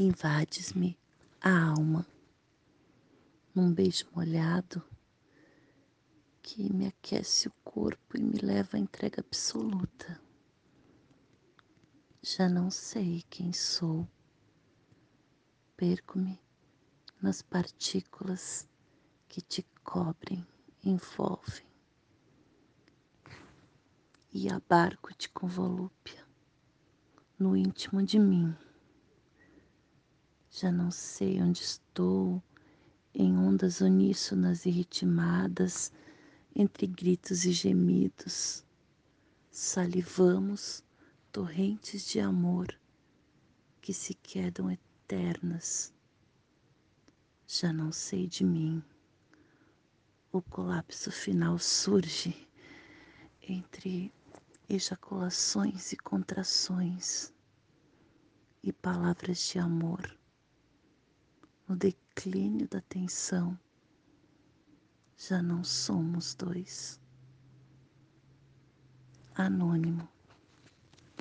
invades-me a alma num beijo molhado que me aquece o corpo e me leva à entrega absoluta. Já não sei quem sou, perco-me nas partículas que te cobrem, envolvem e abarco-te com volúpia no íntimo de mim. Já não sei onde estou, em ondas uníssonas e ritmadas, entre gritos e gemidos. Salivamos torrentes de amor que se quedam eternas. Já não sei de mim. O colapso final surge entre ejaculações e contrações e palavras de amor no declínio da tensão já não somos dois. Anônimo.